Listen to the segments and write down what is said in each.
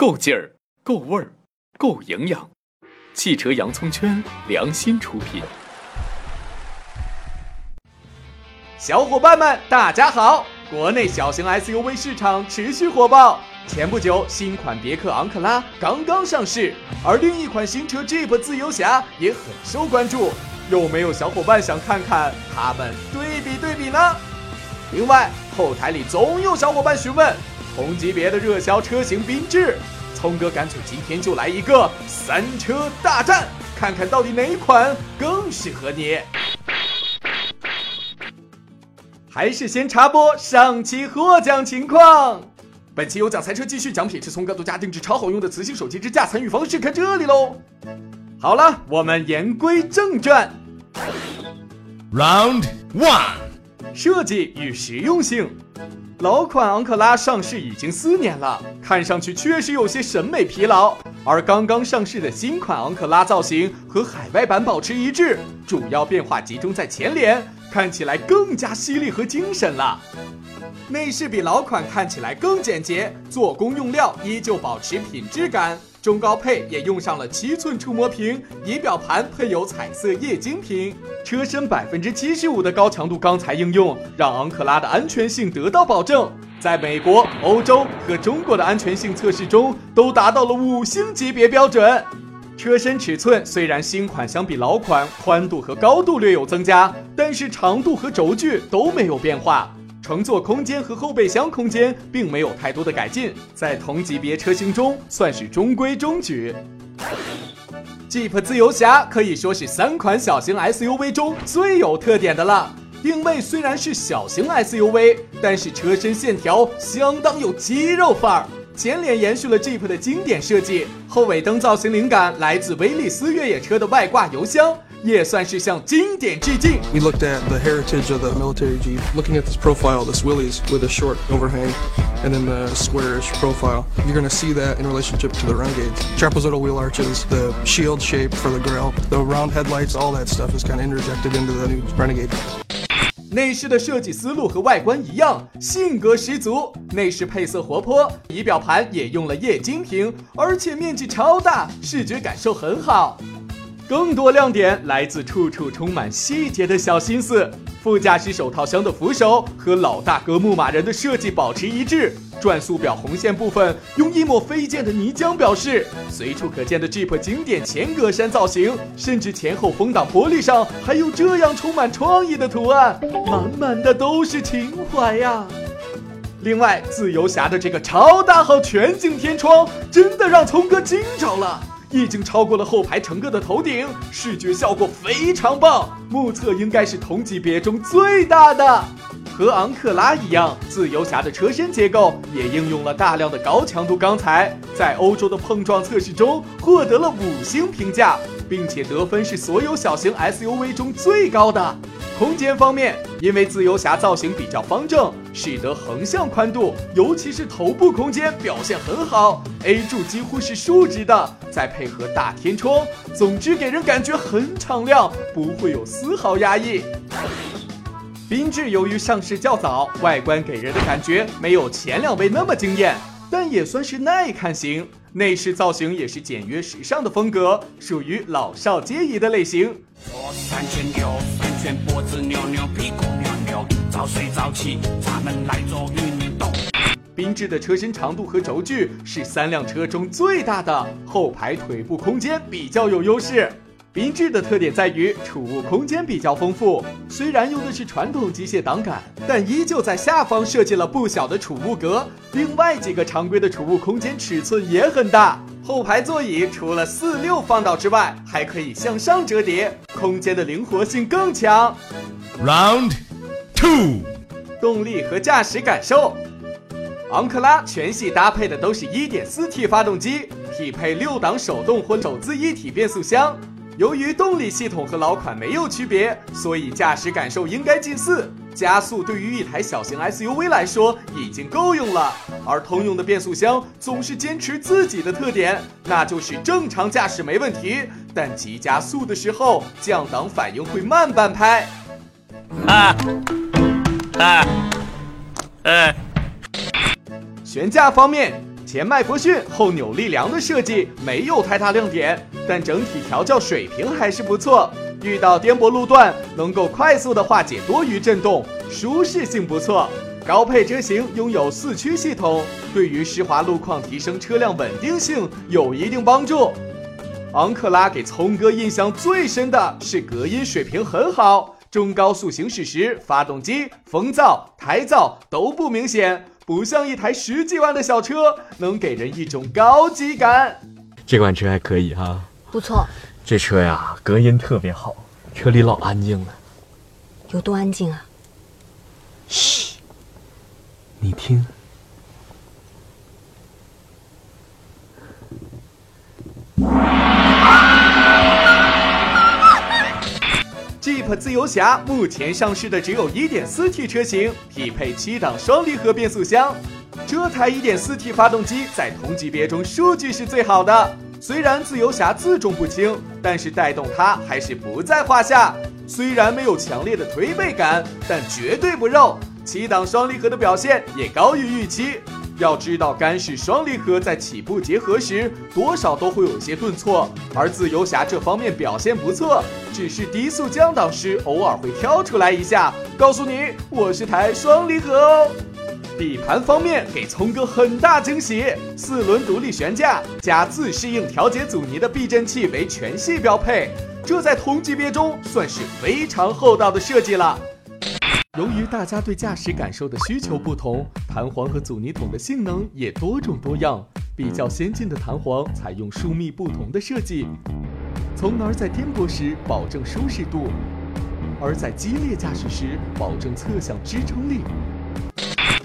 够劲儿，够味儿，够营养。汽车洋葱圈良心出品。小伙伴们，大家好！国内小型 SUV 市场持续火爆。前不久，新款别克昂克拉刚刚上市，而另一款新车 Jeep 自由侠也很受关注。有没有小伙伴想看看它们对比对比呢？另外，后台里总有小伙伴询问同级别的热销车型缤智，聪哥干脆今天就来一个三车大战，看看到底哪一款更适合你。还是先插播上期获奖情况。本期有奖赛车继续奖品是聪哥独家定制超好用的磁性手机支架，参与方式看这里喽。好了，我们言归正传。Round one，设计与实用性。老款昂克拉上市已经四年了，看上去确实有些审美疲劳。而刚刚上市的新款昂克拉造型和海外版保持一致，主要变化集中在前脸，看起来更加犀利和精神了。内饰比老款看起来更简洁，做工用料依旧保持品质感。中高配也用上了七寸触摸屏，仪表盘配有彩色液晶屏，车身百分之七十五的高强度钢材应用，让昂克拉的安全性得到保证。在美国、欧洲和中国的安全性测试中，都达到了五星级别标准。车身尺寸虽然新款相比老款宽度和高度略有增加，但是长度和轴距都没有变化。乘坐空间和后备箱空间并没有太多的改进，在同级别车型中算是中规中矩。Jeep 自由侠可以说是三款小型 SUV 中最有特点的了。定位虽然是小型 SUV，但是车身线条相当有肌肉范儿。前脸延续了 Jeep 的经典设计，后尾灯造型灵感来自威利斯越野车的外挂油箱。也算是向经典致敬。We looked at the heritage of the military Jeep. Looking at this profile, this Willys with a short overhang, and then the squarish profile, you're going to see that in relationship to the Renegades. Trapezoidal wheel arches, the shield shape for the grill, the round headlights, all that stuff is kind of interjected into the new Renegade. 内饰的设计思路和外观一样，性格十足。内饰配色活泼，仪表盘也用了液晶屏，而且面积超大，视觉感受很好。更多亮点来自处处充满细节的小心思。副驾驶手套箱的扶手和老大哥牧马人的设计保持一致。转速表红线部分用一抹飞溅的泥浆表示。随处可见的 Jeep 经典前格栅造型，甚至前后风挡玻璃上还有这样充满创意的图案，满满的都是情怀呀。另外，自由侠的这个超大号全景天窗，真的让聪哥惊着了。已经超过了后排乘客的头顶，视觉效果非常棒。目测应该是同级别中最大的。和昂克拉一样，自由侠的车身结构也应用了大量的高强度钢材，在欧洲的碰撞测试中获得了五星评价，并且得分是所有小型 SUV 中最高的。空间方面，因为自由侠造型比较方正，使得横向宽度，尤其是头部空间表现很好，A 柱几乎是竖直的，再配合大天窗，总之给人感觉很敞亮，不会有丝毫压抑。缤智由于上市较早，外观给人的感觉没有前两位那么惊艳，但也算是耐看型。内饰造型也是简约时尚的风格，属于老少皆宜的类型。左三脖子扭扭，屁股扭扭，早睡早起，咱们来做运动。缤智的车身长度和轴距是三辆车中最大的，后排腿部空间比较有优势。缤智的特点在于储物空间比较丰富，虽然用的是传统机械挡杆，但依旧在下方设计了不小的储物格。另外几个常规的储物空间尺寸也很大。后排座椅除了四六放倒之外，还可以向上折叠，空间的灵活性更强。Round two，动力和驾驶感受。昂克拉全系搭配的都是一点四 T 发动机，匹配六档手动或手自一体变速箱。由于动力系统和老款没有区别，所以驾驶感受应该近似。加速对于一台小型 SUV 来说已经够用了，而通用的变速箱总是坚持自己的特点，那就是正常驾驶没问题，但急加速的时候降档反应会慢半拍。啊啊！哎，悬架方面。前麦弗逊后扭力梁的设计没有太大亮点，但整体调教水平还是不错。遇到颠簸路段能够快速的化解多余震动，舒适性不错。高配车型拥有四驱系统，对于湿滑路况提升车辆稳定性有一定帮助。昂克拉给聪哥印象最深的是隔音水平很好，中高速行驶时发动机、风噪、胎噪都不明显，不像一台十几万的小车，能给人一种高级感。这款车还可以哈，不错。这车呀，隔音特别好，车里老安静了。有多安静啊？嘘，你听。Jeep 自由侠目前上市的只有一点四 T 车型，匹配七档双离合变速箱。这台一点四 T 发动机在同级别中数据是最好的。虽然自由侠自重不轻，但是带动它还是不在话下。虽然没有强烈的推背感，但绝对不肉。七档双离合的表现也高于预期。要知道，干式双离合在起步结合时多少都会有些顿挫，而自由侠这方面表现不错，只是低速降档时偶尔会跳出来一下，告诉你我是台双离合哦。底盘方面给聪哥很大惊喜，四轮独立悬架加自适应调节阻尼的避震器为全系标配，这在同级别中算是非常厚道的设计了。由于大家对驾驶感受的需求不同，弹簧和阻尼筒的性能也多种多样。比较先进的弹簧采用疏密不同的设计，从而在颠簸时保证舒适度，而在激烈驾驶时保证侧向支撑力。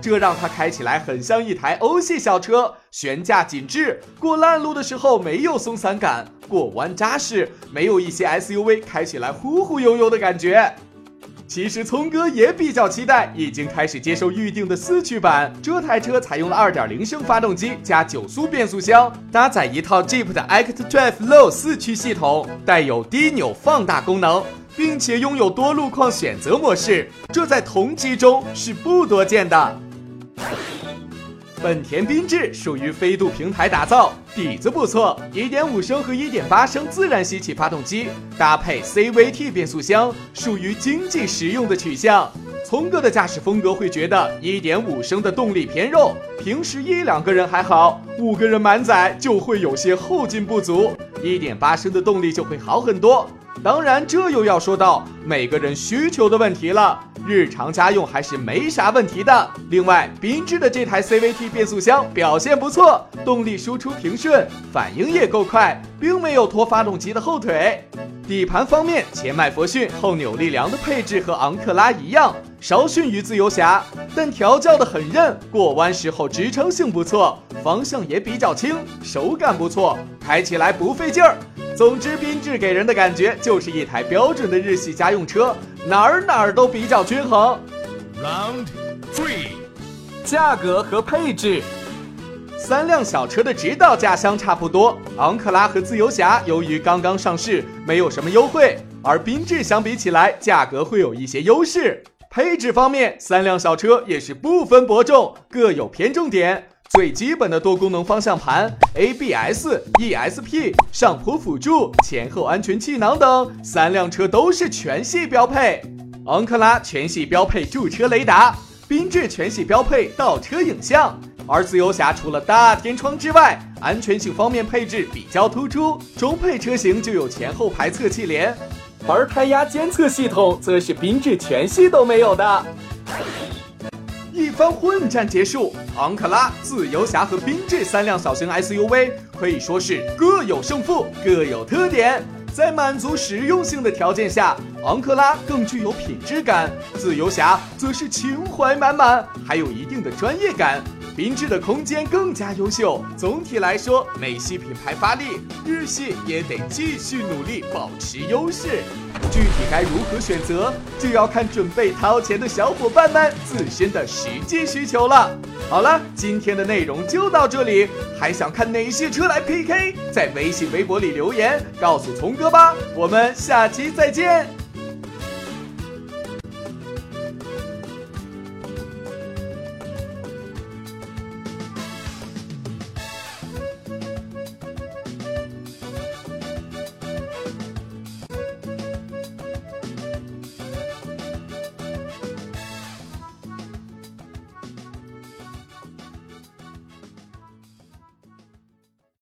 这让它开起来很像一台欧系小车，悬架紧致，过烂路的时候没有松散感，过弯扎实，没有一些 SUV 开起来忽忽悠悠的感觉。其实聪哥也比较期待，已经开始接受预定的四驱版。这台车采用了2.0升发动机加九速变速箱，搭载一套 Jeep 的 ActDrive Low 四驱系统，带有低扭放大功能，并且拥有多路况选择模式，这在同级中是不多见的。本田缤智属于飞度平台打造，底子不错，1.5升和1.8升自然吸气发动机搭配 CVT 变速箱，属于经济实用的取向。聪哥的驾驶风格会觉得1.5升的动力偏肉，平时一两个人还好，五个人满载就会有些后劲不足，1.8升的动力就会好很多。当然，这又要说到每个人需求的问题了。日常家用还是没啥问题的。另外，缤智的这台 CVT 变速箱表现不错，动力输出平顺，反应也够快，并没有拖发动机的后腿。底盘方面，前麦弗逊后扭力梁的配置和昂克拉一样，稍逊于自由侠，但调教的很韧，过弯时候支撑性不错，方向也比较轻，手感不错，开起来不费劲儿。总之，缤智给人的感觉就是一台标准的日系家用车，哪儿哪儿都比较均衡。Round three，价格和配置，三辆小车的指导价相差不多。昂克拉和自由侠由于刚刚上市，没有什么优惠，而缤智相比起来，价格会有一些优势。配置方面，三辆小车也是不分伯仲，各有偏重点。最基本的多功能方向盘、ABS、ESP、上坡辅助、前后安全气囊等，三辆车都是全系标配。昂克拉全系标配驻车雷达，缤智全系标配倒车影像，而自由侠除了大天窗之外，安全性方面配置比较突出，中配车型就有前后排侧气帘，而胎压监测系统则是缤智全系都没有的。番混战结束，昂克拉、自由侠和缤智三辆小型 SUV 可以说是各有胜负，各有特点。在满足实用性的条件下，昂克拉更具有品质感，自由侠则是情怀满满，还有一定的专业感。缤智的空间更加优秀。总体来说，美系品牌发力，日系也得继续努力保持优势。具体该如何选择，就要看准备掏钱的小伙伴们自身的实际需求了。好了，今天的内容就到这里，还想看哪些车来 PK？在微信、微博里留言告诉聪哥吧。我们下期再见。